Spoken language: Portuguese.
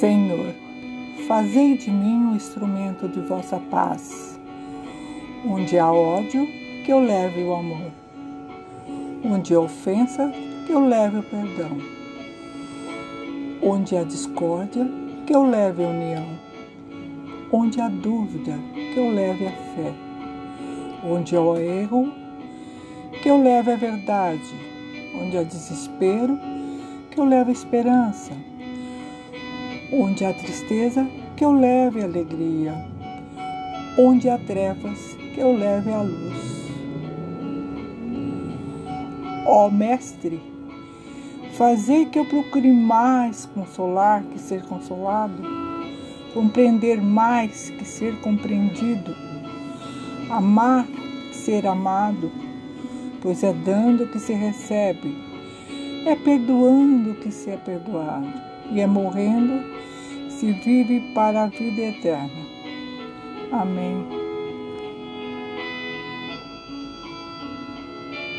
Senhor, fazei de mim um instrumento de vossa paz. Onde há ódio, que eu leve o amor. Onde há ofensa, que eu leve o perdão. Onde há discórdia, que eu leve a união. Onde há dúvida, que eu leve a fé. Onde há erro, que eu leve a verdade. Onde há desespero, que eu leve a esperança. Onde há tristeza, que eu leve a alegria. Onde há trevas, que eu leve a luz. Ó Mestre, fazei que eu procure mais consolar que ser consolado, compreender mais que ser compreendido, amar que ser amado, pois é dando que se recebe, é perdoando que se é perdoado, e é morrendo se vive para a vida eterna. Amém.